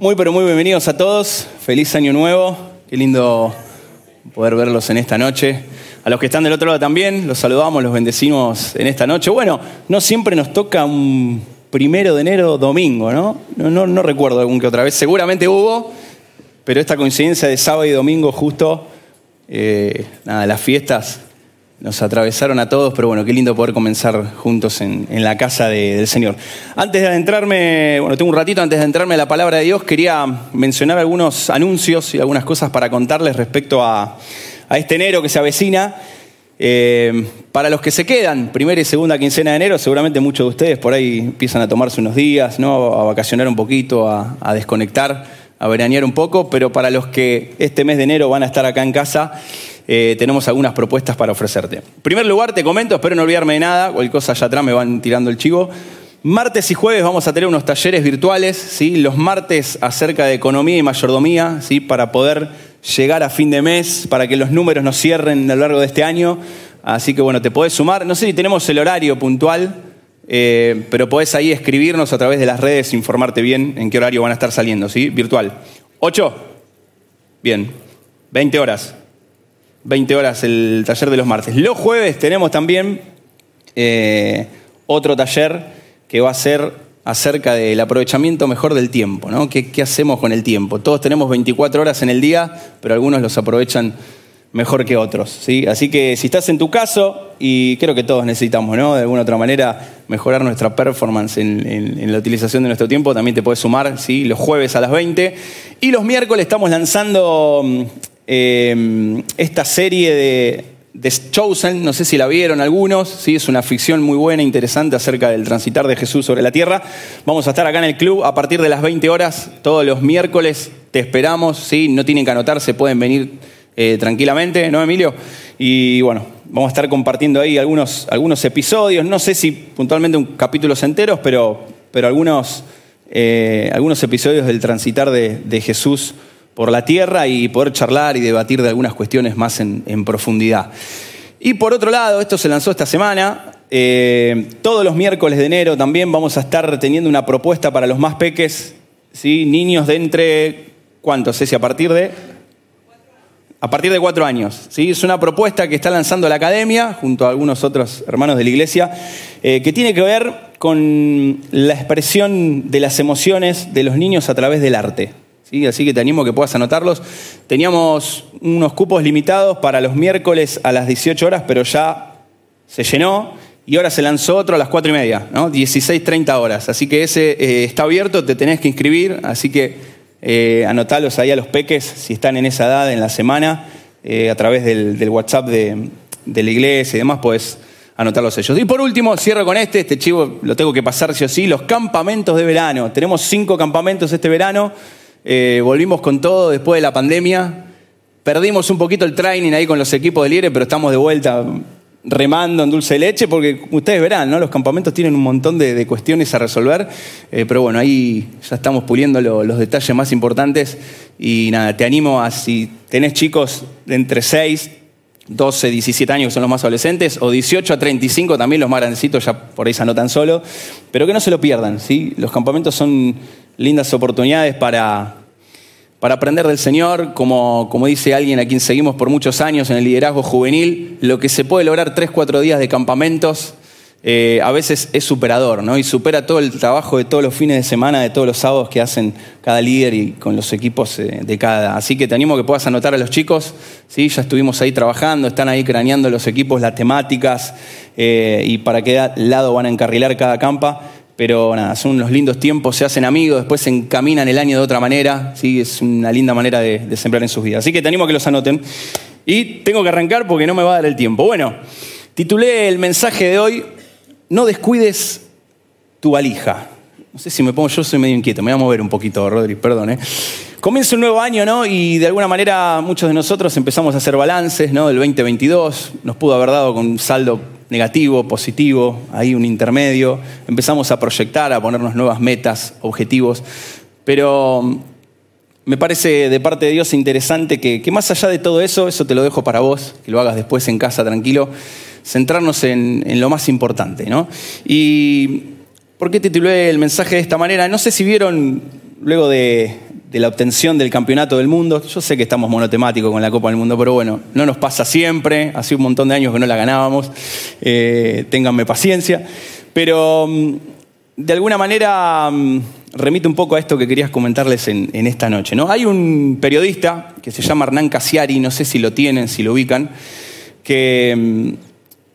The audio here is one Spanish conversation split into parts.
Muy, pero muy bienvenidos a todos. Feliz año nuevo. Qué lindo poder verlos en esta noche. A los que están del otro lado también, los saludamos, los bendecimos en esta noche. Bueno, no siempre nos toca un primero de enero domingo, ¿no? No, no, recuerdo algún que otra vez. Seguramente hubo, pero esta coincidencia de sábado y domingo justo, eh, nada, las fiestas nos atravesaron a todos, pero bueno, qué lindo poder comenzar juntos en, la casa del Señor. Antes de adentrarme, bueno, tengo un ratito antes de entrarme a la palabra de Dios, quería mencionar algunos anuncios y algunas cosas para contarles respecto a, este enero que se avecina. Eh, para los que se quedan, primera y segunda quincena de enero, seguramente muchos de ustedes por ahí empiezan a tomarse unos días, ¿no? a vacacionar un poquito, a, a desconectar, a veranear un poco, pero para los que este mes de enero van a estar acá en casa, eh, tenemos algunas propuestas para ofrecerte. En primer lugar, te comento, espero no olvidarme de nada, cualquier cosa allá atrás me van tirando el chivo. Martes y jueves vamos a tener unos talleres virtuales, ¿sí? los martes acerca de economía y mayordomía, ¿sí? para poder llegar a fin de mes, para que los números nos cierren a lo largo de este año. Así que bueno, te podés sumar. No sé si tenemos el horario puntual, eh, pero podés ahí escribirnos a través de las redes, informarte bien en qué horario van a estar saliendo, ¿sí? Virtual. ¿Ocho? Bien. ¿20 horas? 20 horas el taller de los martes. Los jueves tenemos también eh, otro taller que va a ser acerca del aprovechamiento mejor del tiempo, ¿no? ¿Qué, hacemos con el tiempo? Todos tenemos 24 horas en el día, pero algunos los aprovechan mejor que otros. ¿sí? Así que si estás en tu caso, y creo que todos necesitamos, ¿no? De alguna otra manera, mejorar nuestra performance en, la utilización de nuestro tiempo, también te puedes sumar, ¿sí? Los jueves a las 20. Y los miércoles estamos lanzando Em, esta serie de, The Chosen, no sé si la vieron algunos, ¿sí? es una ficción muy buena, interesante acerca del transitar de Jesús sobre la tierra. Vamos a estar acá en el club a partir de las 20 horas, todos los miércoles, te esperamos, ¿sí? no tienen que anotarse, pueden venir eh, tranquilamente, ¿no, Emilio? Y bueno, vamos a estar compartiendo ahí algunos, algunos episodios, no sé si puntualmente un capítulos enteros, pero, pero algunos, eh, algunos episodios del transitar de, de Jesús por la tierra y poder charlar y debatir de algunas cuestiones más en, profundidad. Y por otro lado, esto se lanzó esta semana, eh, todos los miércoles de enero también vamos a estar teniendo una propuesta para los más peques, ¿sí? niños de entre, ¿cuántos? si a partir de... A partir de cuatro años. ¿sí? Es una propuesta que está lanzando la academia, junto a algunos otros hermanos de la iglesia, eh, que tiene que ver con la expresión de las emociones de los niños a través del arte. Así que te animo a que puedas anotarlos. Teníamos unos cupos limitados para los miércoles a las 18 horas, pero ya se llenó y ahora se lanzó otro a las 4 y media, ¿no? 16.30 horas. Así que ese eh, está abierto, te tenés que inscribir, así que eh, anotalos ahí a los peques si están en esa edad en la semana, eh, a través del, WhatsApp de, la iglesia y demás, puedes anotarlos ellos. Y por último, cierro con este, este chivo lo tengo que pasar sí o sí, los campamentos de verano. Tenemos cinco campamentos este verano. Eh, volvimos con todo después de la pandemia. Perdimos un poquito el training ahí con los equipos de Liere, pero estamos de vuelta remando en dulce leche, porque ustedes verán, ¿no? Los campamentos tienen un montón de, cuestiones a resolver, eh, pero bueno, ahí ya estamos puliendo los detalles más importantes y nada, te animo a si tenés chicos de entre 6, 12, 17 años que son los más adolescentes, o 18 a 35 también los más grandecitos ya por ahí se anotan solo, pero que no se lo pierdan, ¿sí? Los campamentos son lindas oportunidades para, para aprender del Señor, como, como dice alguien a quien seguimos por muchos años en el liderazgo juvenil, lo que se puede lograr tres, cuatro días de campamentos eh, a veces es superador, ¿no? Y supera todo el trabajo de todos los fines de semana, de todos los sábados que hacen cada líder y con los equipos eh, de cada. Así que te animo a que puedas anotar a los chicos, ¿sí? Ya estuvimos ahí trabajando, están ahí craneando los equipos, las temáticas eh, y para qué lado van a encarrilar cada campa. Pero nada, son unos lindos tiempos, se hacen amigos, después se encaminan el año de otra manera, ¿sí? es una linda manera de, sembrar en sus vidas. Así que te animo a que los anoten. Y tengo que arrancar porque no me va a dar el tiempo. Bueno, titulé el mensaje de hoy, No descuides tu valija. No sé si me pongo yo, soy medio inquieto, me voy a mover un poquito, Rodri, perdón. ¿eh? Comienza un nuevo año, ¿no? Y de alguna manera muchos de nosotros empezamos a hacer balances, ¿no? Del 2022, nos pudo haber dado con un saldo negativo, positivo, ahí un intermedio. Empezamos a proyectar, a ponernos nuevas metas, objetivos. Pero mm, me parece de parte de Dios interesante que, más allá de todo eso, eso te lo dejo para vos, que lo hagas después en casa tranquilo, centrarnos en, lo más importante. ¿no? ¿Y por qué titulé el mensaje de esta manera? No sé si vieron luego de, la obtención del campeonato del mundo. Yo sé que estamos monotemáticos con la Copa del Mundo, pero bueno, no nos pasa siempre. Hace un montón de años que no la ganábamos. Eh, ténganme paciencia. Pero mm, de alguna manera mm, remite un poco a esto que querías comentarles en, esta noche. ¿no? Hay un periodista que se llama Hernán Casiari, no sé si lo tienen, si lo ubican, que mm,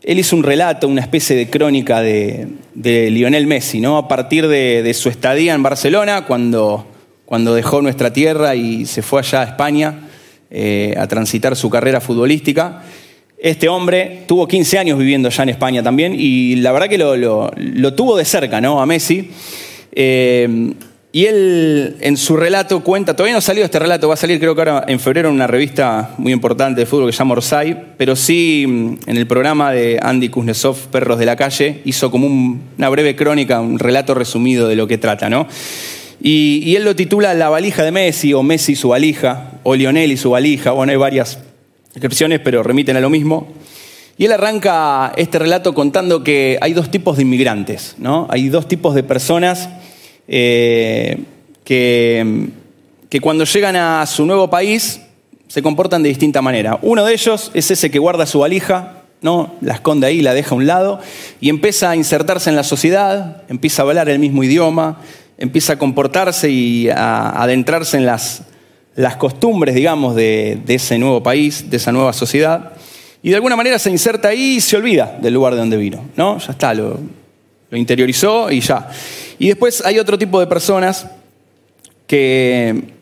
él hizo un relato, una especie de crónica de, Lionel Messi, ¿no? a partir de, su estadía en Barcelona, cuando, dejó nuestra tierra y se fue allá a España eh, a transitar su carrera futbolística. Este hombre tuvo 15 años viviendo ya en España también y la verdad que lo, tuvo de cerca, ¿no? A Messi. Eh, y él en su relato cuenta, todavía no ha salido este relato, va a salir creo que ahora en febrero en una revista muy importante de fútbol que se llama Orsay, pero sí mm, en el programa de Andy Kuznetsov, Perros de la Calle, hizo como una breve crónica, un relato resumido de lo que trata, ¿no? Y, y, él lo titula La valija de Messi, o Messi y su valija, o Lionel y su valija, bueno, hay varias descripciones, pero remiten a lo mismo. Y él arranca este relato contando que hay dos tipos de inmigrantes, ¿no? Hay dos tipos de personas eh, que, cuando llegan a su nuevo país se comportan de distinta manera. Uno de ellos es ese que guarda su valija, ¿no? la esconde ahí, la deja a un lado y empieza a insertarse en la sociedad, empieza a hablar el mismo idioma, empieza a comportarse y a adentrarse en las, las costumbres, digamos, de, ese nuevo país, de esa nueva sociedad. Y de alguna manera se inserta ahí y se olvida del lugar de donde vino. ¿no? Ya está, lo, lo interiorizó y ya. Y después hay otro tipo de personas que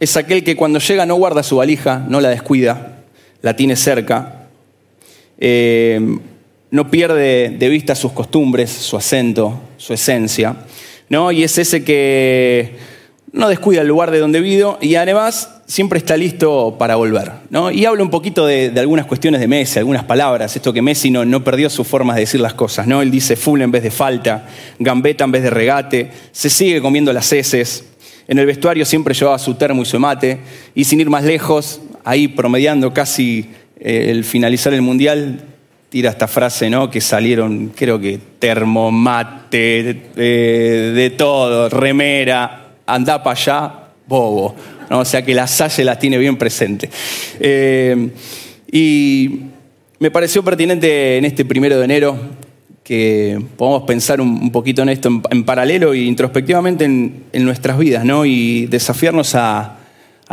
es aquel que cuando llega no guarda su valija, no la descuida, la tiene cerca, eh, no pierde de vista sus costumbres, su acento, su esencia, ¿no? Y es ese que no descuida el lugar de donde vive y además siempre está listo para volver. ¿no? Y hablo un poquito de, algunas cuestiones de Messi, algunas palabras, esto que Messi no, no perdió su forma de decir las cosas. ¿no? Él dice full en vez de falta, gambeta en vez de regate, se sigue comiendo las heces. En el vestuario siempre llevaba su termo y su mate, y sin ir más lejos, ahí promediando casi eh, el finalizar el mundial, tira esta frase, ¿no? Que salieron, creo que termomate, eh, de todo, remera, anda para allá, bobo. O sea que la Salle las tiene bien presente. Eh, y me pareció pertinente en este primero de enero que podamos pensar un, poquito en esto en, paralelo e introspectivamente en, nuestras vidas, ¿no? Y desafiarnos a,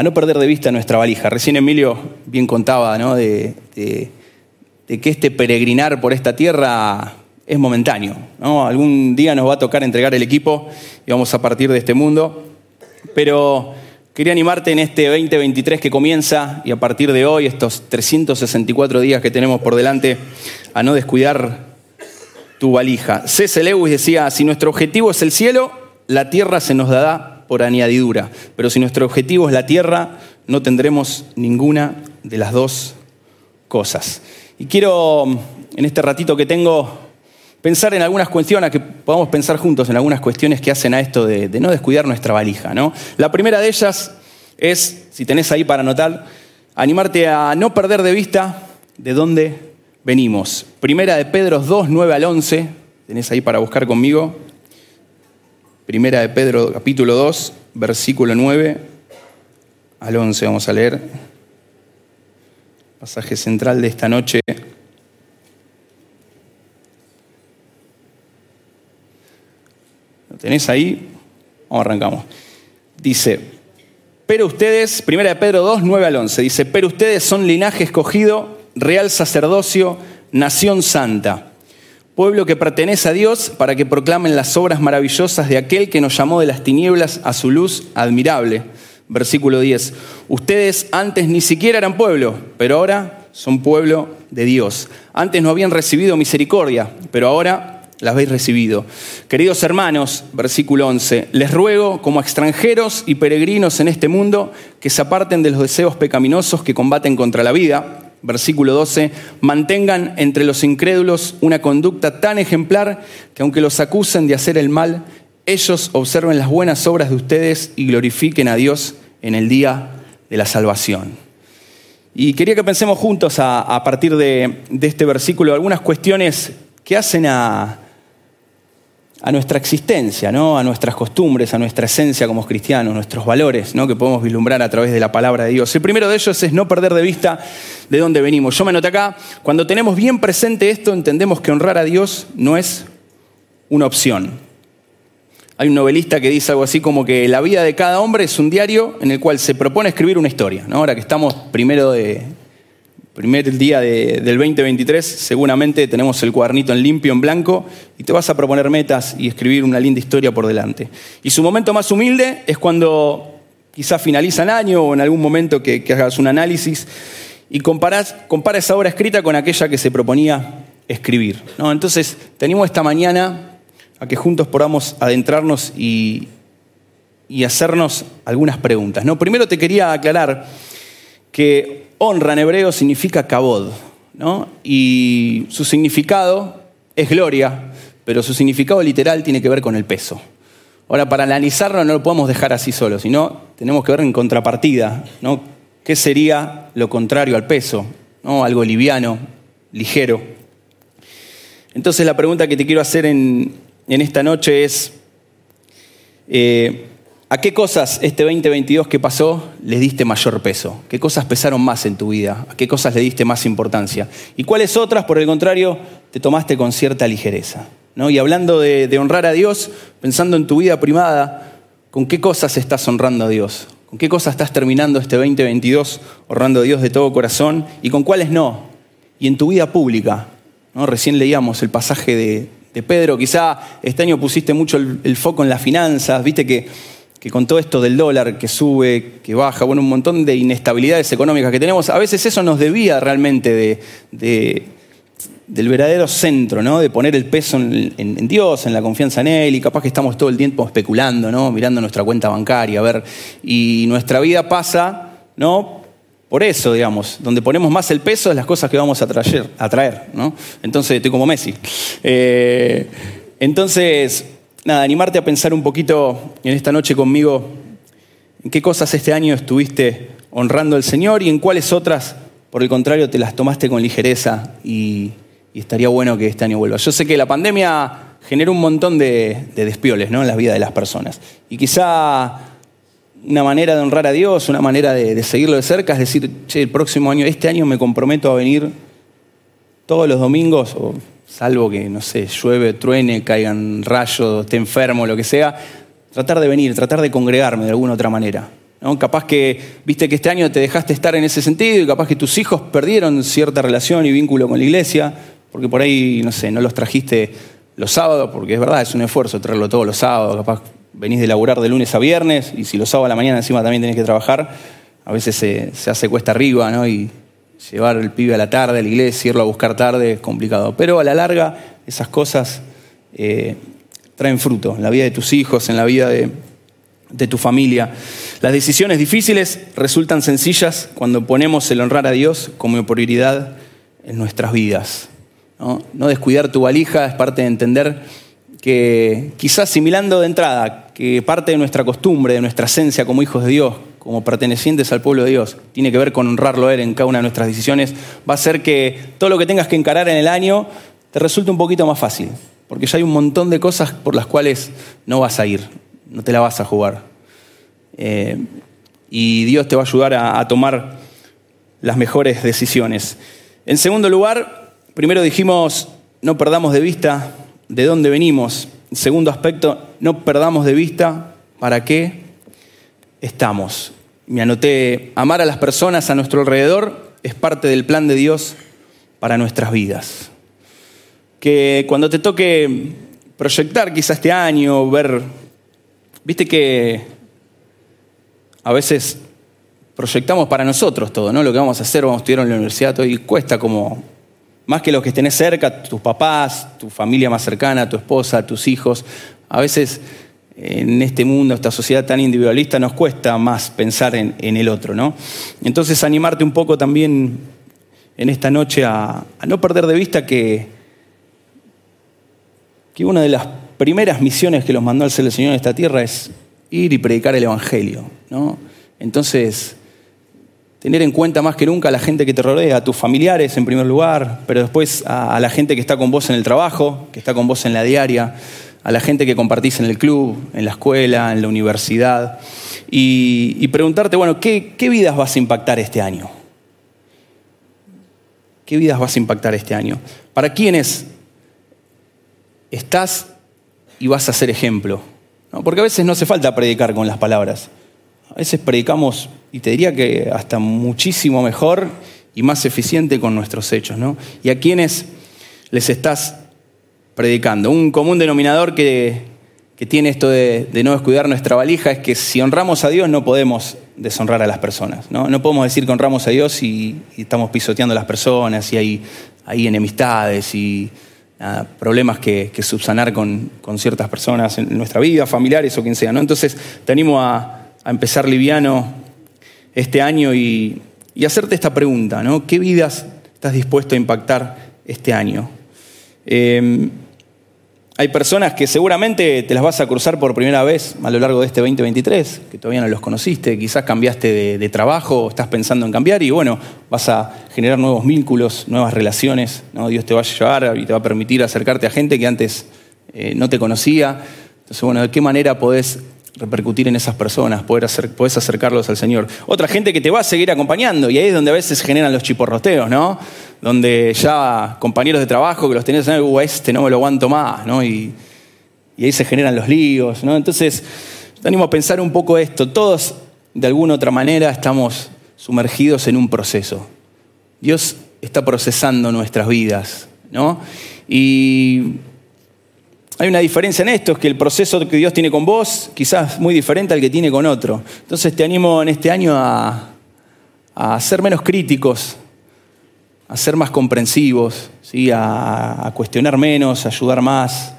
no perder de vista nuestra valija. Recién Emilio bien contaba, ¿no? De, de que este peregrinar por esta tierra es momentáneo. ¿no? Algún día nos va a tocar entregar el equipo y vamos a partir de este mundo. Pero Quería animarte en este 2023 que comienza y a partir de hoy, estos 364 días que tenemos por delante, a no descuidar tu valija. C.S. Lewis decía, si nuestro objetivo es el cielo, la tierra se nos dará por añadidura, pero si nuestro objetivo es la tierra, no tendremos ninguna de las dos cosas. Y quiero, en este ratito que tengo, pensar en algunas cuestiones, que podamos pensar juntos en algunas cuestiones que hacen a esto de, no descuidar nuestra valija. ¿no? La primera de ellas es, si tenés ahí para anotar, animarte a no perder de vista de dónde venimos. Primera de Pedro 2, 9 al 11, tenés ahí para buscar conmigo. Primera de Pedro capítulo 2, versículo 9 al 11 vamos a leer. Pasaje central de esta noche. Tenés ahí? Vamos, arrancamos. Dice, pero ustedes, primera de Pedro 2, 9 al 11, dice, pero ustedes son linaje escogido, real sacerdocio, nación santa, pueblo que pertenece a Dios para que proclamen las obras maravillosas de aquel que nos llamó de las tinieblas a su luz admirable. Versículo 10, ustedes antes ni siquiera eran pueblo, pero ahora son pueblo de Dios. Antes no habían recibido misericordia, pero ahora las habéis recibido. Queridos hermanos, versículo 11, les ruego como extranjeros y peregrinos en este mundo que se aparten de los deseos pecaminosos que combaten contra la vida. Versículo 12, mantengan entre los incrédulos una conducta tan ejemplar que aunque los acusen de hacer el mal, ellos observen las buenas obras de ustedes y glorifiquen a Dios en el día de la salvación. Y quería que pensemos juntos a, partir de este versículo algunas cuestiones que hacen a, a nuestra existencia, ¿no? a nuestras costumbres, a nuestra esencia como cristianos, nuestros valores ¿no? que podemos vislumbrar a través de la palabra de Dios. El primero de ellos es no perder de vista de dónde venimos. Yo me noté acá, cuando tenemos bien presente esto, entendemos que honrar a Dios no es una opción. Hay un novelista que dice algo así como que la vida de cada hombre es un diario en el cual se propone escribir una historia. Ahora que estamos primero de, primer día del 2023, seguramente tenemos el cuadernito en limpio, en blanco, y te vas a proponer metas y escribir una linda historia por delante. Y su momento más humilde es cuando quizás finaliza el año o en algún momento que, hagas un análisis y compara esa obra escrita con aquella que se proponía escribir. ¿no? Entonces, tenemos esta mañana a que juntos podamos adentrarnos y, y hacernos algunas preguntas. ¿no? Primero te quería aclarar que honra en hebreo significa kabod, ¿no? Y su significado es gloria, pero su significado literal tiene que ver con el peso. Ahora, para analizarlo no lo podemos dejar así solo, sino tenemos que ver en contrapartida, ¿no? ¿Qué sería lo contrario al peso? ¿no? Algo liviano, ligero. Entonces la pregunta que te quiero hacer en, esta noche es, eh, ¿A qué cosas este 2022 que pasó les diste mayor peso? ¿Qué cosas pesaron más en tu vida? ¿A qué cosas le diste más importancia? ¿Y cuáles otras, por el contrario, te tomaste con cierta ligereza? ¿No? Y hablando de, honrar a Dios, pensando en tu vida primada, ¿con qué cosas estás honrando a Dios? ¿Con qué cosas estás terminando este 2022 honrando a Dios de todo corazón? ¿Y con cuáles no? Y en tu vida pública, ¿no? recién leíamos el pasaje de, Pedro, quizá este año pusiste mucho el, el foco en las finanzas, viste que que con todo esto del dólar que sube, que baja, bueno, un montón de inestabilidades económicas que tenemos, a veces eso nos debía realmente de, del verdadero centro, ¿no? de poner el peso en, Dios, en la confianza en Él, y capaz que estamos todo el tiempo especulando, ¿no? mirando nuestra cuenta bancaria, a ver, y nuestra vida pasa, ¿no? Por eso, digamos, donde ponemos más el peso es las cosas que vamos a traer, a traer ¿no? Entonces, estoy como Messi. Eh, entonces, nada, animarte a pensar un poquito en esta noche conmigo en qué cosas este año estuviste honrando al Señor y en cuáles otras, por el contrario, te las tomaste con ligereza y, estaría bueno que este año vuelva. Yo sé que la pandemia generó un montón de, despioles ¿no? en la vida de las personas y quizá una manera de honrar a Dios, una manera de, de seguirlo de cerca es decir, che, el próximo año, este año me comprometo a venir todos los domingos o salvo que, no sé, llueve, truene, caigan rayos, esté enfermo, lo que sea, tratar de venir, tratar de congregarme de alguna otra manera. ¿no? Capaz que, viste que este año te dejaste estar en ese sentido y capaz que tus hijos perdieron cierta relación y vínculo con la iglesia, porque por ahí, no sé, no los trajiste los sábados, porque es verdad, es un esfuerzo traerlo todos los sábados, capaz venís de laburar de lunes a viernes y si los sábados a la mañana encima también tenés que trabajar, a veces se, hace cuesta arriba, ¿no? Llevar el pibe a la tarde a la iglesia, irlo a buscar tarde es complicado. Pero a la larga esas cosas eh, traen fruto en la vida de tus hijos, en la vida de, tu familia. Las decisiones difíciles resultan sencillas cuando ponemos el honrar a Dios como prioridad en nuestras vidas. ¿no? no descuidar tu valija es parte de entender que quizás asimilando de entrada que parte de nuestra costumbre, de nuestra esencia como hijos de Dios, como pertenecientes al pueblo de Dios, tiene que ver con honrarlo a Él en cada una de nuestras decisiones, va a ser que todo lo que tengas que encarar en el año te resulte un poquito más fácil, porque ya hay un montón de cosas por las cuales no vas a ir, no te la vas a jugar. Eh, y Dios te va a ayudar a, a tomar las mejores decisiones. En segundo lugar, primero dijimos, no perdamos de vista de dónde venimos. Segundo aspecto, no perdamos de vista para qué estamos. Me anoté, amar a las personas a nuestro alrededor es parte del plan de Dios para nuestras vidas. Que cuando te toque proyectar quizá este año, ver, viste que a veces proyectamos para nosotros todo, ¿no? Lo que vamos a hacer, vamos a estudiar en la universidad, todo, y cuesta como, más que los que tenés cerca, tus papás, tu familia más cercana, tu esposa, tus hijos, a veces en este mundo, esta sociedad tan individualista, nos cuesta más pensar en, el otro. ¿no? Entonces, animarte un poco también en esta noche a, no perder de vista que, que una de las primeras misiones que los mandó al el Señor en esta tierra es ir y predicar el Evangelio. ¿no? Entonces, tener en cuenta más que nunca a la gente que te rodea, a tus familiares en primer lugar, pero después a la gente que está con vos en el trabajo, que está con vos en la diaria, a la gente que compartís en el club, en la escuela, en la universidad, y, preguntarte, bueno, ¿qué, ¿qué vidas vas a impactar este año? ¿Qué vidas vas a impactar este año? ¿Para quiénes estás y vas a ser ejemplo? Porque a veces no hace falta predicar con las palabras. A veces predicamos, y te diría que hasta muchísimo mejor y más eficiente con nuestros hechos. ¿no? ¿Y a quiénes les estás predicando? Un común denominador que, tiene esto de, no descuidar nuestra valija es que si honramos a Dios no podemos deshonrar a las personas. No, no podemos decir que honramos a Dios y, estamos pisoteando a las personas y hay, enemistades y problemas que, subsanar con, ciertas personas en nuestra vida, familiares o quien sea. ¿no? Entonces te animo a, empezar liviano este año y, hacerte esta pregunta, ¿no? ¿Qué vidas estás dispuesto a impactar este año? Eh, hay personas que seguramente te las vas a cruzar por primera vez a lo largo de este 2023, que todavía no los conociste, quizás cambiaste de, trabajo, estás pensando en cambiar y bueno, vas a generar nuevos vínculos, nuevas relaciones, ¿no? Dios te va a llevar y te va a permitir acercarte a gente que antes eh, no te conocía. Entonces, bueno, ¿de qué manera podés repercutir en esas personas, poder podés acercarlos al Señor. Otra gente que te va a seguir acompañando, y ahí es donde a veces generan los chiporroteos, ¿no? Donde ya compañeros de trabajo que los tenés en uh, este no me lo aguanto más, ¿no? Y, ahí se generan los líos, ¿no? Entonces, te animo a pensar un poco esto. Todos, de alguna otra manera, estamos sumergidos en un proceso. Dios está procesando nuestras vidas, ¿no? Y hay una diferencia en esto, es que el proceso que Dios tiene con vos quizás muy diferente al que tiene con otro. Entonces te animo en este año a, ser menos críticos, a ser más comprensivos, ¿sí? a, cuestionar menos, a ayudar más,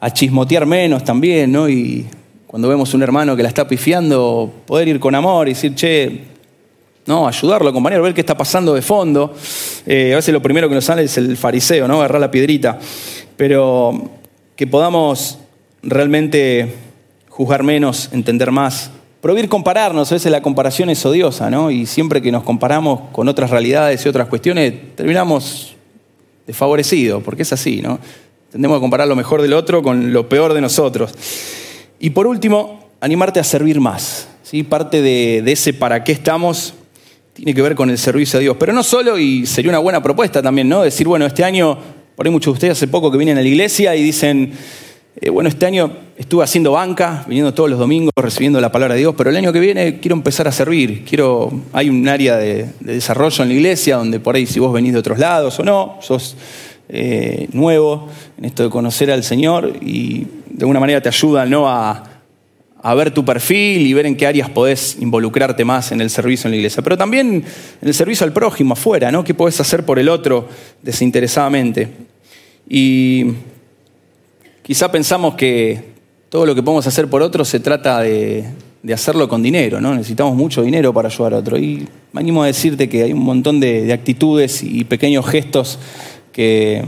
a chismotear menos también, ¿no? Y cuando vemos un hermano que la está pifiando, poder ir con amor y decir, che, no, ayudarlo, acompañarlo, ver qué está pasando de fondo. Eh, a veces lo primero que nos sale es el fariseo, ¿no? Agarrar la piedrita. Pero que podamos realmente juzgar menos, entender más, prohibir compararnos, a veces la comparación es odiosa, ¿no? Y siempre que nos comparamos con otras realidades y otras cuestiones, terminamos desfavorecidos, porque es así, ¿no? Tendemos a comparar lo mejor del otro con lo peor de nosotros. Y por último, animarte a servir más. ¿sí? Parte de, de ese para qué estamos tiene que ver con el servicio a Dios. Pero no solo, y sería una buena propuesta también, ¿no? Decir, bueno, este año por ahí muchos de ustedes hace poco que vienen a la iglesia y dicen, eh, bueno, este año estuve haciendo banca, viniendo todos los domingos, recibiendo la palabra de Dios, pero el año que viene quiero empezar a servir. Quiero, hay un área de, desarrollo en la iglesia donde por ahí si vos venís de otros lados o no, sos eh, nuevo en esto de conocer al Señor y de alguna manera te ayuda ¿no? a, a ver tu perfil y ver en qué áreas podés involucrarte más en el servicio en la iglesia, pero también en el servicio al prójimo afuera, ¿no? ¿Qué podés hacer por el otro desinteresadamente? Y quizá pensamos que todo lo que podemos hacer por otro se trata de, hacerlo con dinero, ¿no? Necesitamos mucho dinero para ayudar a otro. Y me animo a decirte que hay un montón de, actitudes y pequeños gestos que,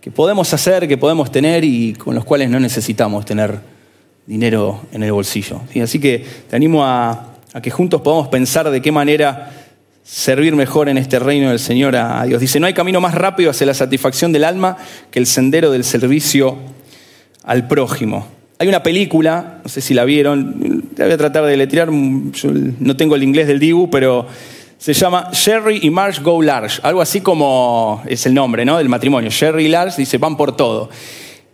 que podemos hacer, que podemos tener y con los cuales no necesitamos tener dinero en el bolsillo. Así que te animo a, que juntos podamos pensar de qué manera servir mejor en este reino del Señor a, Dios. Dice, no hay camino más rápido hacia la satisfacción del alma que el sendero del servicio al prójimo. Hay una película, no sé si la vieron, voy a tratar de letrear, yo no tengo el inglés del Dibu, pero se llama Sherry y Marsh Go Large, algo así como es el nombre ¿no? del matrimonio. Sherry y Large dice, van por todo.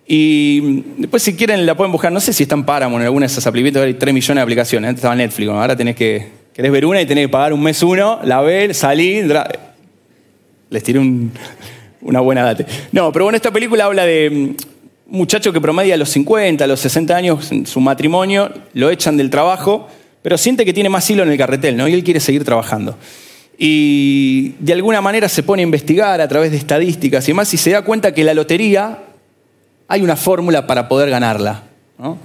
Y después, si quieren, la pueden buscar. No sé si están Paramount en alguna de esas aplicaciones. Hay 3 millones de aplicaciones. Antes estaba Netflix. Ahora tenés que. Querés ver una y tenés que pagar un mes uno, la ves, salís. Les tiré una buena data. No, pero bueno, esta película habla de un muchacho que promedia a los 50, a los 60 años, en su matrimonio, lo echan del trabajo, pero siente que tiene más hilo en el carretel, ¿no? Y él quiere seguir trabajando. Y de alguna manera se pone a investigar a través de estadísticas y demás, y se da cuenta que la lotería hay una fórmula para poder ganarla. ¿no?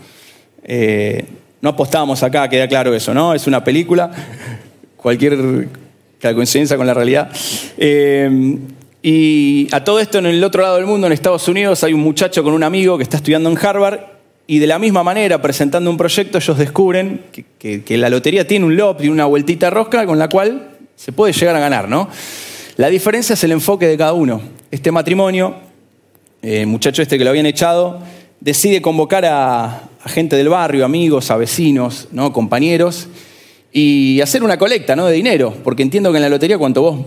Eh, no apostamos acá, queda claro eso, ¿no? Es una película, cualquier coincidencia con la realidad. Eh, y a todo esto, en el otro lado del mundo, en Estados Unidos, hay un muchacho con un amigo que está estudiando en Harvard y de la misma manera, presentando un proyecto, ellos descubren que, la lotería tiene un lob, y una vueltita rosca con la cual se puede llegar a ganar, ¿no? La diferencia es el enfoque de cada uno. Este matrimonio el eh, muchacho este que lo habían echado, decide convocar a, gente del barrio, amigos, a vecinos, ¿no? compañeros, y hacer una colecta ¿no? de dinero, porque entiendo que en la lotería cuanto vos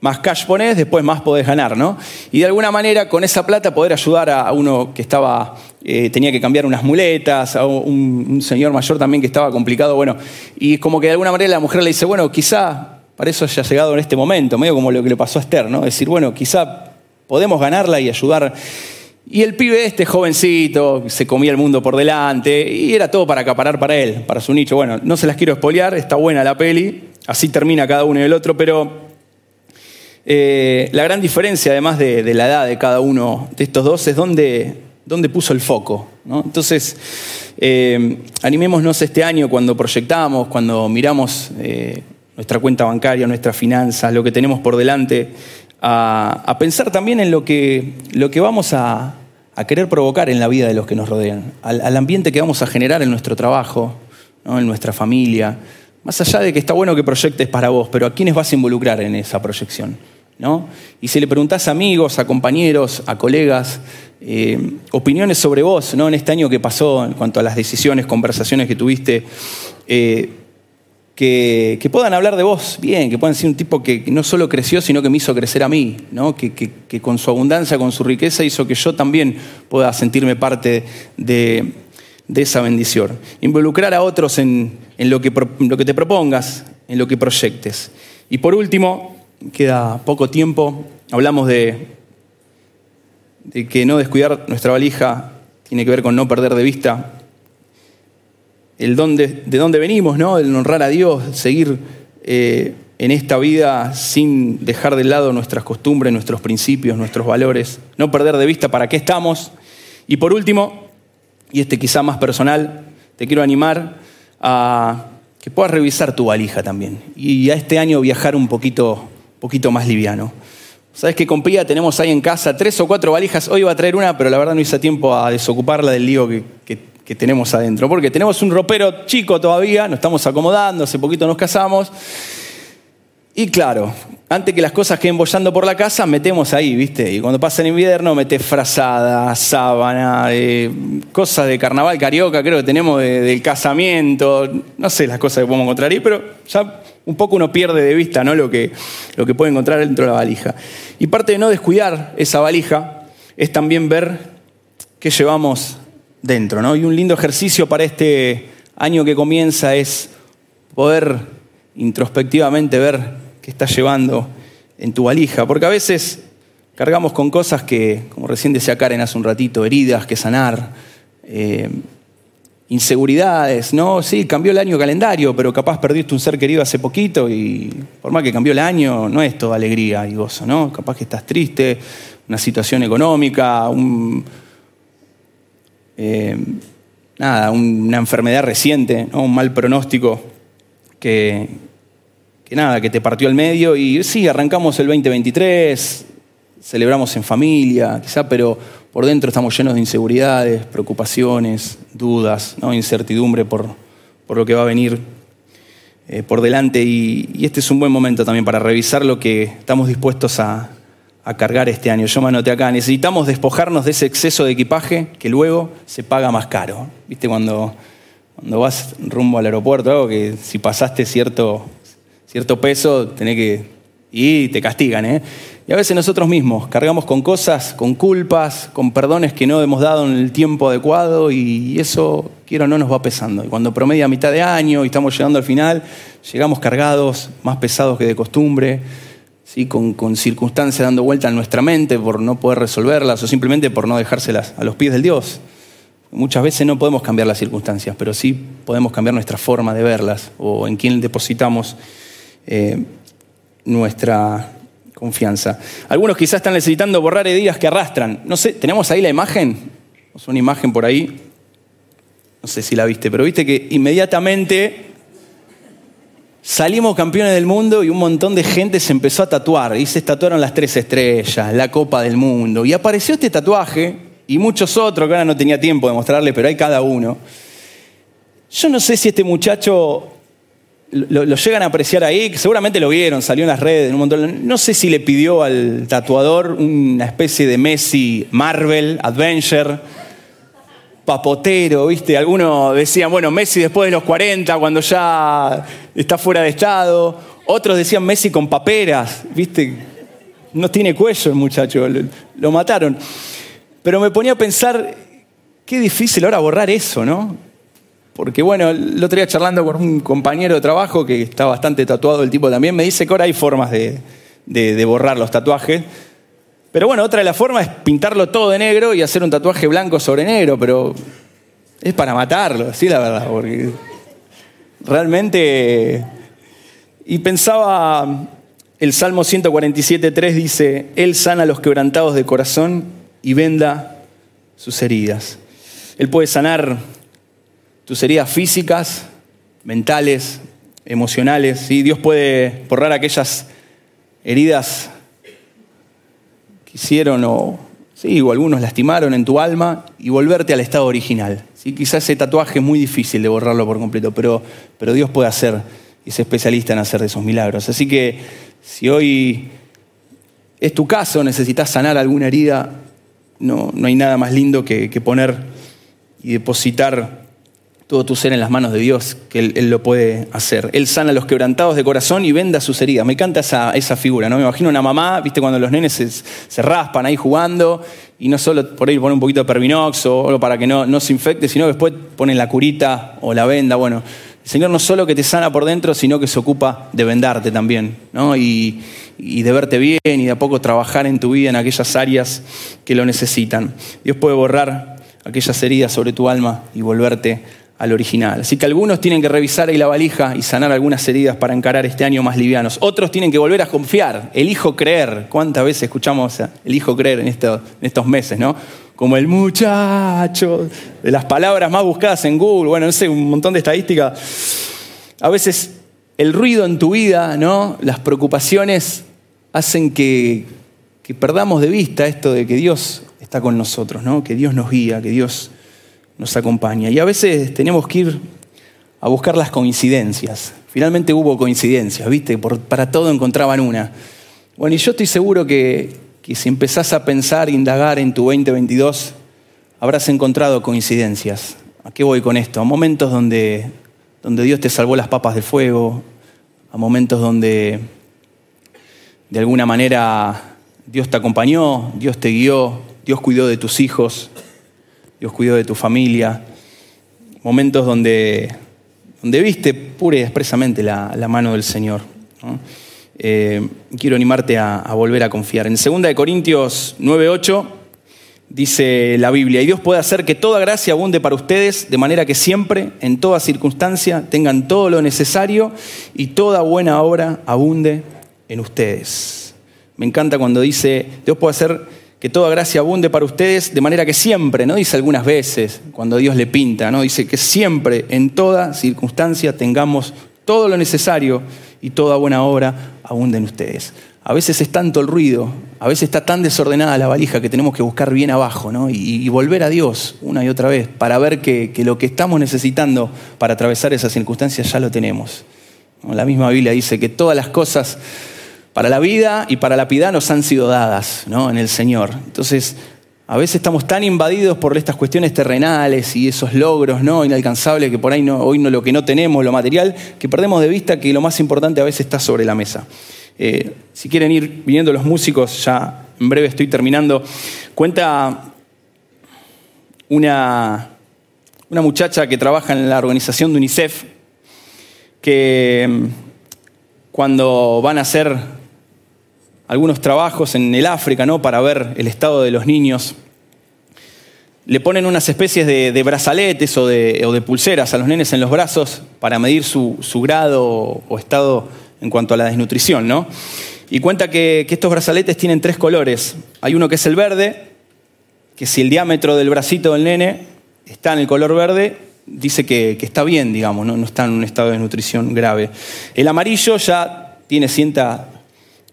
más cash ponés, después más podés ganar, ¿no? Y de alguna manera con esa plata poder ayudar a uno que estaba, eh, tenía que cambiar unas muletas, a un, señor mayor también que estaba complicado, bueno, y como que de alguna manera la mujer le dice, bueno, quizá para eso haya llegado en este momento, medio como lo que le pasó a Esther, ¿no? Decir, bueno, quizá podemos ganarla y ayudar. Y el pibe este jovencito, se comía el mundo por delante y era todo para acaparar para él, para su nicho. Bueno, no se las quiero espolear, está buena la peli, así termina cada uno y el otro, pero eh, la gran diferencia, además de, la edad de cada uno de estos dos, es dónde, dónde puso el foco. Entonces, eh, animémonos este año cuando proyectamos, cuando miramos eh, nuestra cuenta bancaria, nuestras finanzas, lo que tenemos por delante, a, pensar también en lo que, lo que vamos a, querer provocar en la vida de los que nos rodean, al, ambiente que vamos a generar en nuestro trabajo, en nuestra familia. Más allá de que está bueno que proyectes para vos, pero ¿a quiénes vas a involucrar en esa proyección? ¿no? Y si le preguntás a amigos, a compañeros, a colegas, eh, opiniones sobre vos, ¿no? En este año que pasó, en cuanto a las decisiones, conversaciones que tuviste, eh, que, puedan hablar de vos bien, que puedan ser un tipo que no solo creció, sino que me hizo crecer a mí, ¿no? que, con su abundancia, con su riqueza, hizo que yo también pueda sentirme parte de, esa bendición. Involucrar a otros en, lo, que, te propongas, en lo que proyectes. Y por último, queda poco tiempo, hablamos de, de que no descuidar nuestra valija tiene que ver con no perder de vista el de dónde venimos, ¿no? el honrar a Dios, seguir eh, en esta vida sin dejar de lado nuestras costumbres, nuestros principios, nuestros valores, no perder de vista para qué estamos. Y por último, y este quizá más personal, te quiero animar a que puedas revisar tu valija también y a este año viajar un poquito, poquito más liviano. Sabes que con Pía tenemos ahí en casa tres o cuatro valijas. Hoy iba a traer una, pero la verdad no hice tiempo a desocuparla del lío que que tenemos adentro. Porque tenemos un ropero chico todavía, nos estamos acomodando, hace poquito nos casamos. Y claro, antes que las cosas queden bollando por la casa, metemos ahí, ¿viste? Y cuando pasa el invierno, metes frazada, sábana, eh, cosas de carnaval carioca, creo que tenemos del casamiento, no sé las cosas que podemos encontrar ahí, pero ya un poco uno pierde de vista ¿no? lo, que, lo que puede encontrar dentro de la valija. Y parte de no descuidar esa valija es también ver qué llevamos dentro. ¿no? Y un lindo ejercicio para este año que comienza es poder introspectivamente ver qué estás llevando en tu valija, porque a veces cargamos con cosas que, como recién decía Karen hace un ratito, heridas que sanar, eh, inseguridades, ¿no? Sí, cambió el año calendario, pero capaz perdiste un ser querido hace poquito y por más que cambió el año, no es toda alegría y gozo, ¿no? Capaz que estás triste, una situación económica, un, eh, nada, una enfermedad reciente, un mal pronóstico que, que nada, que te partió al medio y sí, arrancamos el 2023, celebramos en familia, quizá, pero por dentro estamos llenos de inseguridades, preocupaciones, dudas, ¿no? incertidumbre por, por lo que va a venir eh, por delante. y, este es un buen momento también para revisar lo que estamos dispuestos a, a cargar este año. Yo me anoté acá, necesitamos despojarnos de ese exceso de equipaje que luego se paga más caro. ¿Viste cuando, cuando vas rumbo al aeropuerto, algo que si pasaste cierto, cierto peso, tenés que... y te castigan, ¿eh? Y a veces nosotros mismos cargamos con cosas, con culpas, con perdones que no hemos dado en el tiempo adecuado y eso, quiero no nos va pesando. Y cuando promedia mitad de año y estamos llegando al final, llegamos cargados, más pesados que de costumbre con, circunstancias dando vuelta en nuestra mente por no poder resolverlas o simplemente por no dejárselas a los pies del Dios. Muchas veces no podemos cambiar las circunstancias, pero sí podemos cambiar nuestra forma de verlas o en quién depositamos eh, nuestra confianza. Algunos quizás están necesitando borrar heridas que arrastran. No sé, ¿tenemos ahí la imagen? Es una imagen por ahí. No sé si la viste, pero viste que inmediatamente Salimos campeones del mundo y un montón de gente se empezó a tatuar y se tatuaron las tres estrellas, la Copa del Mundo. Y apareció este tatuaje y muchos otros, que ahora no tenía tiempo de mostrarle, pero hay cada uno. Yo no sé si este muchacho lo, llegan a apreciar ahí, seguramente lo vieron, salió en las redes, en un montón. No sé si le pidió al tatuador una especie de Messi Marvel, Adventure, papotero, ¿viste? Algunos decían, bueno, Messi después de los 40, cuando ya está fuera de estado. Otros decían Messi con paperas, ¿viste? No tiene cuello el muchacho, lo mataron. Pero me ponía a pensar, qué difícil ahora borrar eso, ¿no? Porque bueno, el otro día charlando con un compañero de trabajo que está bastante tatuado el tipo también, me dice que ahora hay formas de, borrar los tatuajes. Pero bueno, otra de las formas es pintarlo todo de negro y hacer un tatuaje blanco sobre negro, pero es para matarlo, sí, la verdad, porque realmente... Y pensaba, el Salmo 147.3 dice, Él sana a los quebrantados de corazón y venda sus heridas. Él puede sanar tus heridas físicas, mentales, emocionales. ¿sí? Dios puede borrar aquellas heridas que hicieron o, sí, o algunos lastimaron en tu alma y volverte al estado original. ¿sí? Quizás ese tatuaje es muy difícil de borrarlo por completo, pero, pero Dios puede hacer y es especialista en hacer de esos milagros. Así que si hoy es tu caso, necesitas sanar alguna herida, no, no hay nada más lindo que, que poner y depositar todo tu ser en las manos de Dios, que él, lo puede hacer. Él sana a los quebrantados de corazón y venda sus heridas. Me encanta esa, esa figura, ¿no? Me imagino una mamá, viste, cuando los nenes se, raspan ahí jugando y no solo por ahí pone un poquito de pervinox o, para que no, no se infecte, sino después ponen la curita o la venda. Bueno, el Señor no solo que te sana por dentro, sino que se ocupa de vendarte también, ¿no? Y, y de verte bien y de a poco trabajar en tu vida en aquellas áreas que lo necesitan. Dios puede borrar aquellas heridas sobre tu alma y volverte al original. Así que algunos tienen que revisar ahí la valija y sanar algunas heridas para encarar este año más livianos. Otros tienen que volver a confiar, elijo creer. ¿Cuántas veces escuchamos elijo creer en, en estos meses, no? Como el muchacho, de las palabras más buscadas en Google, bueno, no sé, un montón de estadísticas. A veces el ruido en tu vida, ¿no? Las preocupaciones hacen que, que perdamos de vista esto de que Dios está con nosotros, ¿no? Que Dios nos guía, que Dios nos acompaña. Y a veces tenemos que ir a buscar las coincidencias. Finalmente hubo coincidencias, ¿viste? para todo encontraban una. Bueno, y yo estoy seguro que, que si empezás a pensar, indagar en tu 2022, habrás encontrado coincidencias. ¿A qué voy con esto? A momentos donde, donde Dios te salvó las papas de fuego, a momentos donde de alguna manera Dios te acompañó, Dios te guió, Dios cuidó de tus hijos, Dios cuidó de tu familia, momentos donde, donde viste pura y expresamente la, mano del Señor. Eh, quiero animarte a, a, volver a confiar. En 2 Corintios 9:8 dice la Biblia, y Dios puede hacer que toda gracia abunde para ustedes, de manera que siempre, en toda circunstancia, tengan todo lo necesario y toda buena obra abunde en ustedes. Me encanta cuando dice, Dios puede hacer que toda gracia abunde para ustedes, de manera que siempre, no dice algunas veces, cuando Dios le pinta, no dice que siempre, en toda circunstancia, tengamos todo lo necesario y toda buena obra abunde en ustedes. A veces es tanto el ruido, a veces está tan desordenada la valija que tenemos que buscar bien abajo ¿no? y, volver a Dios una y otra vez para ver que, lo que estamos necesitando para atravesar esas circunstancias ya lo tenemos. La misma Biblia dice que todas las cosas para la vida y para la piedad nos han sido dadas ¿no? en el Señor. Entonces, a veces estamos tan invadidos por estas cuestiones terrenales y esos logros ¿no? inalcanzables que por ahí hoy no lo que no tenemos, lo material, que perdemos de vista que lo más importante a veces está sobre la mesa. Eh, si quieren ir viniendo los músicos, ya en breve estoy terminando. Cuenta una, una muchacha que trabaja en la organización de UNICEF que mm, cuando van a hacer algunos trabajos en el África, ¿no? Para ver el estado de los niños. Le ponen unas especies de, brazaletes o de, pulseras a los nenes en los brazos para medir su, grado o estado en cuanto a la desnutrición, ¿no? Y cuenta que, estos brazaletes tienen tres colores. Hay uno que es el verde, que si el diámetro del bracito del nene está en el color verde, dice que, está bien, digamos, ¿no? está en un estado de desnutrición grave. El amarillo ya tiene cierta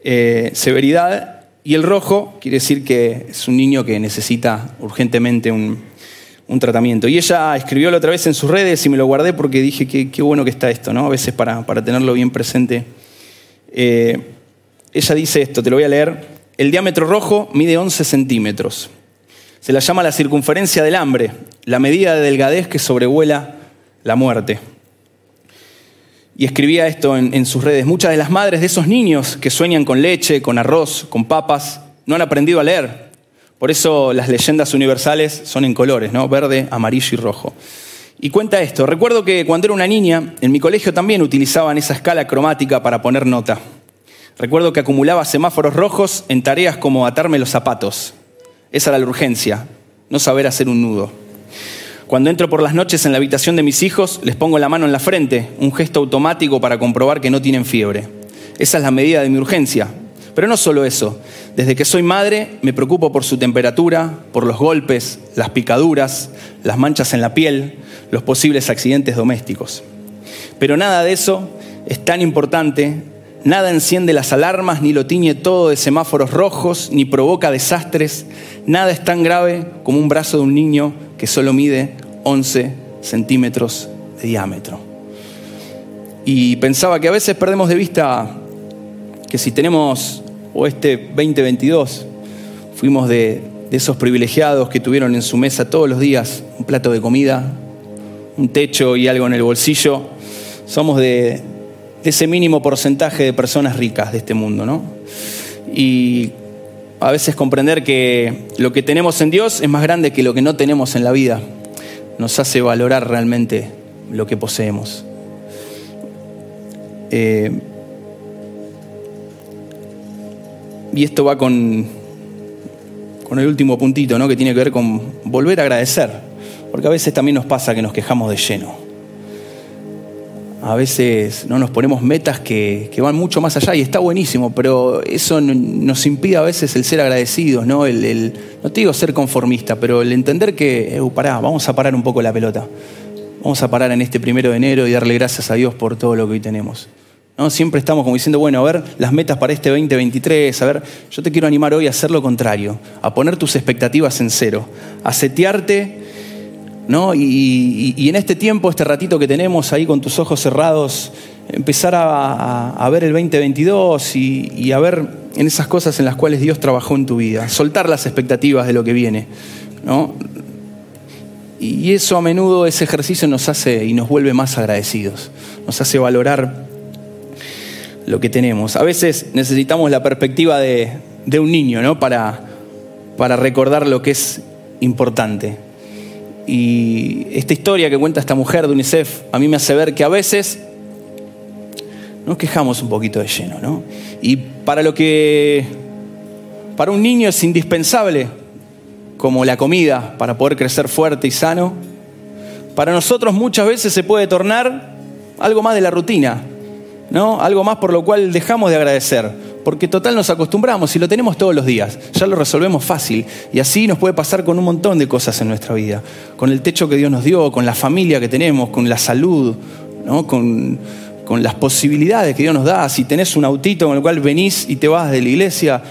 eh, severidad y el rojo quiere decir que es un niño que necesita urgentemente un, un tratamiento. Y ella escribió la otra vez en sus redes y me lo guardé porque dije que qué bueno que está esto, ¿no? A veces para, para tenerlo bien presente. Eh, ella dice esto, te lo voy a leer. El diámetro rojo mide 11 centímetros. Se la llama la circunferencia del hambre, la medida de delgadez que sobrevuela la muerte. Y escribía esto en, sus redes. Muchas de las madres de esos niños que sueñan con leche, con arroz, con papas, no han aprendido a leer, por eso las leyendas universales son en colores, ¿no? Verde, amarillo y rojo. Y cuenta esto, recuerdo que cuando era una niña, en mi colegio también utilizaban esa escala cromática para poner nota. Recuerdo que acumulaba semáforos rojos en tareas como atarme los zapatos. Esa era la urgencia, no saber hacer un nudo. Cuando entro por las noches en la habitación de mis hijos, les pongo la mano en la frente, un gesto automático para comprobar que no tienen fiebre. Esa es la medida de mi urgencia, pero no solo eso. Desde que soy madre me preocupo por su temperatura, por los golpes, las picaduras, las manchas en la piel, los posibles accidentes domésticos. Pero nada de eso es tan importante, nada enciende las alarmas, ni lo tiñe todo de semáforos rojos, ni provoca desastres, nada es tan grave como un brazo de un niño que solo mide 11 centímetros de diámetro. Y pensaba que a veces perdemos de vista que si tenemos o este 2022 fuimos de, esos privilegiados que tuvieron en su mesa todos los días un plato de comida, un techo y algo en el bolsillo. Somos de, de ese mínimo porcentaje de personas ricas de este mundo, ¿no? Y a veces comprender que lo que tenemos en Dios es más grande que lo que no tenemos en la vida nos hace valorar realmente lo que poseemos. Eh, Y esto va con, con el último puntito, ¿no? que tiene que ver con volver a agradecer. Porque a veces también nos pasa que nos quejamos de lleno. A veces no nos ponemos metas que, van mucho más allá y está buenísimo, pero eso nos impide a veces el ser agradecidos, ¿no? El, no te digo ser conformista, pero el entender que, pará, vamos a parar un poco la pelota. Vamos a parar en este primero de enero y darle gracias a Dios por todo lo que hoy tenemos. Siempre estamos como diciendo, bueno, a ver las metas para este 2023, a ver, yo te quiero animar hoy a hacer lo contrario, a poner tus expectativas en cero, a setearte, ¿no? Y, en este tiempo, este ratito que tenemos ahí con tus ojos cerrados, empezar a, ver el 2022 y, y, a ver en esas cosas en las cuales Dios trabajó en tu vida, soltar las expectativas de lo que viene, ¿no? Y eso a menudo, ese ejercicio nos hace y nos vuelve más agradecidos, nos hace valorar lo que tenemos. A veces necesitamos la perspectiva de, un niño, ¿no? Para, para recordar lo que es importante. Y esta historia que cuenta esta mujer de UNICEF a mí me hace ver que a veces nos quejamos un poquito de lleno, ¿no? Y para lo que para un niño es indispensable, como la comida para poder crecer fuerte y sano, para nosotros muchas veces se puede tornar algo más de la rutina, ¿no? Algo más por lo cual dejamos de agradecer, porque total nos acostumbramos y lo tenemos todos los días, ya lo resolvemos fácil y así nos puede pasar con un montón de cosas en nuestra vida, con el techo que Dios nos dio, con la familia que tenemos, con la salud, ¿no? con, con las posibilidades que Dios nos da, si tenés un autito con el cual venís y te vas de la iglesia,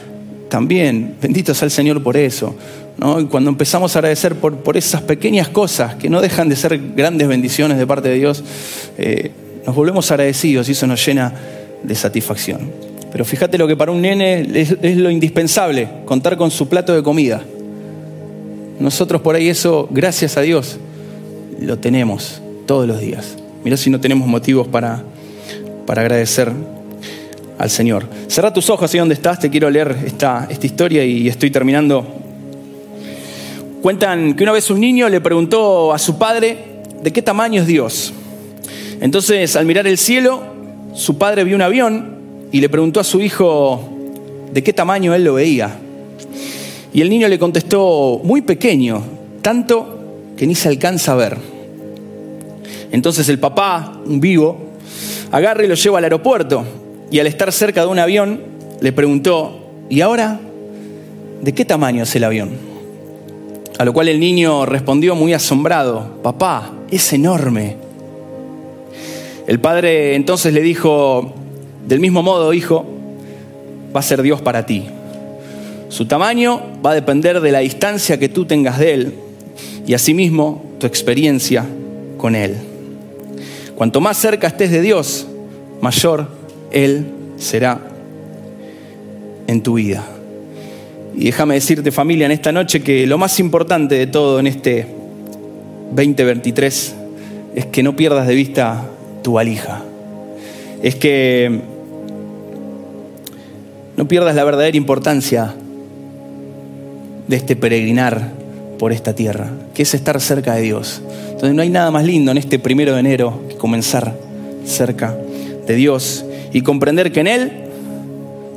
también, bendito sea el Señor por eso. ¿no? Y cuando empezamos a agradecer por, por, esas pequeñas cosas que no dejan de ser grandes bendiciones de parte de Dios, eh, nos volvemos agradecidos y eso nos llena de satisfacción. Pero fíjate lo que para un nene es, lo indispensable, contar con su plato de comida. Nosotros por ahí eso, gracias a Dios, lo tenemos todos los días. Mirá si no tenemos motivos para, para agradecer al Señor. Cerra tus ojos ahí donde estás, te quiero leer esta, esta historia y estoy terminando. Cuentan que una vez un niño le preguntó a su padre de qué tamaño es Dios. Entonces, al mirar el cielo, su padre vio un avión y le preguntó a su hijo de qué tamaño él lo veía. Y el niño le contestó, muy pequeño, tanto que ni se alcanza a ver. Entonces el papá, un vivo, agarra y lo lleva al aeropuerto y al estar cerca de un avión le preguntó, ¿y ahora de qué tamaño es el avión? A lo cual el niño respondió muy asombrado, papá, es enorme. El padre entonces le dijo, del mismo modo, hijo, va a ser Dios para ti. Su tamaño va a depender de la distancia que tú tengas de Él. y asimismo tu experiencia con Él. Cuanto más cerca estés de Dios, mayor Él será en tu vida. Y déjame decirte familia en esta noche que lo más importante de todo en este 2023 es que no pierdas de vista tu valija. Es que no pierdas la verdadera importancia de este peregrinar por esta tierra, que es estar cerca de Dios. Entonces no hay nada más lindo en este primero de enero que comenzar cerca de Dios y comprender que en Él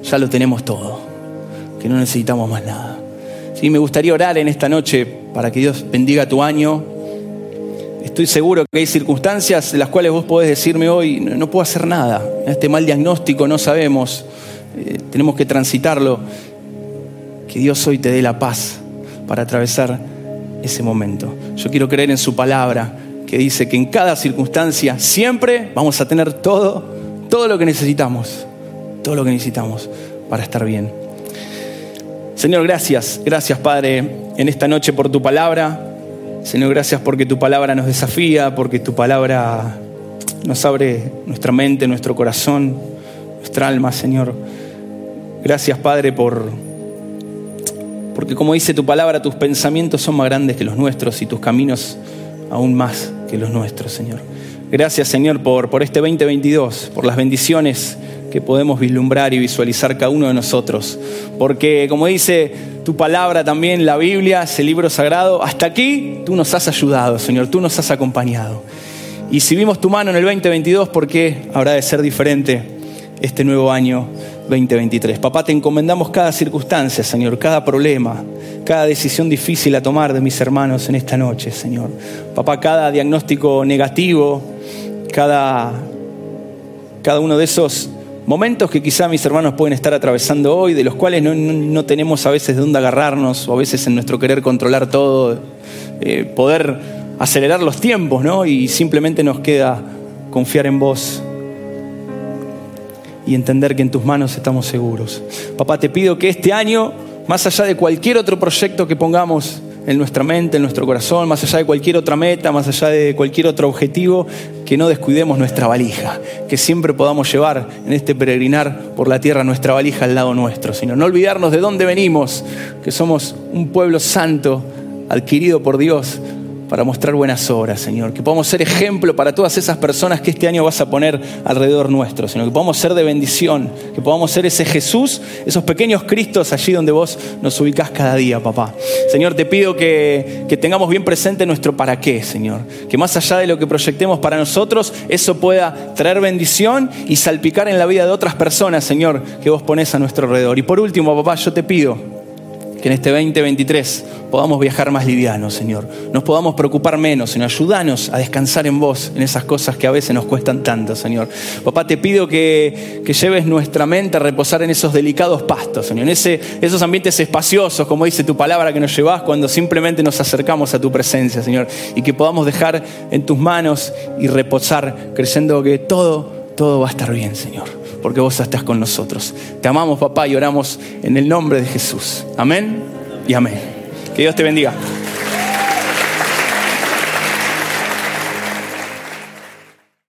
ya lo tenemos todo, que no necesitamos más nada. Sí, me gustaría orar en esta noche para que Dios bendiga tu año. Estoy seguro que hay circunstancias en las cuales vos podés decirme hoy, no, puedo hacer nada, este mal diagnóstico no sabemos, eh, tenemos que transitarlo. Que Dios hoy te dé la paz para atravesar ese momento. Yo quiero creer en su palabra que dice que en cada circunstancia siempre vamos a tener todo, todo lo que necesitamos, todo lo que necesitamos para estar bien. Señor, gracias, gracias Padre en esta noche por tu palabra. Señor, gracias porque tu palabra nos desafía, porque tu palabra nos abre nuestra mente, nuestro corazón, nuestra alma, Señor. Gracias, Padre, por porque como dice tu palabra, tus pensamientos son más grandes que los nuestros y tus caminos aún más que los nuestros, Señor. Gracias, Señor, por, por este 2022, por las bendiciones que podemos vislumbrar y visualizar cada uno de nosotros. Porque, como dice tu palabra también, la Biblia, ese libro sagrado, hasta aquí tú nos has ayudado, Señor, tú nos has acompañado. Y si vimos tu mano en el 2022, ¿por qué habrá de ser diferente este nuevo año 2023. Papá, te encomendamos cada circunstancia, Señor, cada problema, cada decisión difícil a tomar de mis hermanos en esta noche, Señor. Papá, cada diagnóstico negativo, cada, cada uno de esos momentos que quizá mis hermanos pueden estar atravesando hoy, de los cuales no, tenemos a veces de dónde agarrarnos, o a veces en nuestro querer controlar todo, eh, poder acelerar los tiempos, ¿no? Y simplemente nos queda confiar en vos y entender que en tus manos estamos seguros. Papá, te pido que este año, más allá de cualquier otro proyecto que pongamos en nuestra mente, en nuestro corazón, más allá de cualquier otra meta, más allá de cualquier otro objetivo, que no descuidemos nuestra valija, que siempre podamos llevar en este peregrinar por la tierra nuestra valija al lado nuestro, sino no olvidarnos de dónde venimos, que somos un pueblo santo, adquirido por Dios, para mostrar buenas obras, Señor. Que podamos ser ejemplo para todas esas personas que este año vas a poner alrededor nuestro, Señor. Que podamos ser de bendición, que podamos ser ese Jesús, esos pequeños Cristos allí donde vos nos ubicás cada día, papá. Señor, te pido que, que tengamos bien presente nuestro para qué, Señor. Que más allá de lo que proyectemos para nosotros, eso pueda traer bendición y salpicar en la vida de otras personas, Señor, que vos pones a nuestro alrededor. Y por último, papá, yo te pido que en este 2023 podamos viajar más livianos, Señor. Nos podamos preocupar menos, Señor. Ayúdanos a descansar en vos, en esas cosas que a veces nos cuestan tanto, Señor. Papá, te pido que, lleves nuestra mente a reposar en esos delicados pastos, Señor. En ese, esos ambientes espaciosos, como dice tu palabra, que nos llevas cuando simplemente nos acercamos a tu presencia, Señor. Y que podamos dejar en tus manos y reposar, creyendo que todo, todo va a estar bien, Señor porque vos estás con nosotros. Te amamos, papá, y oramos en el nombre de Jesús. Amén y amén. Que Dios te bendiga.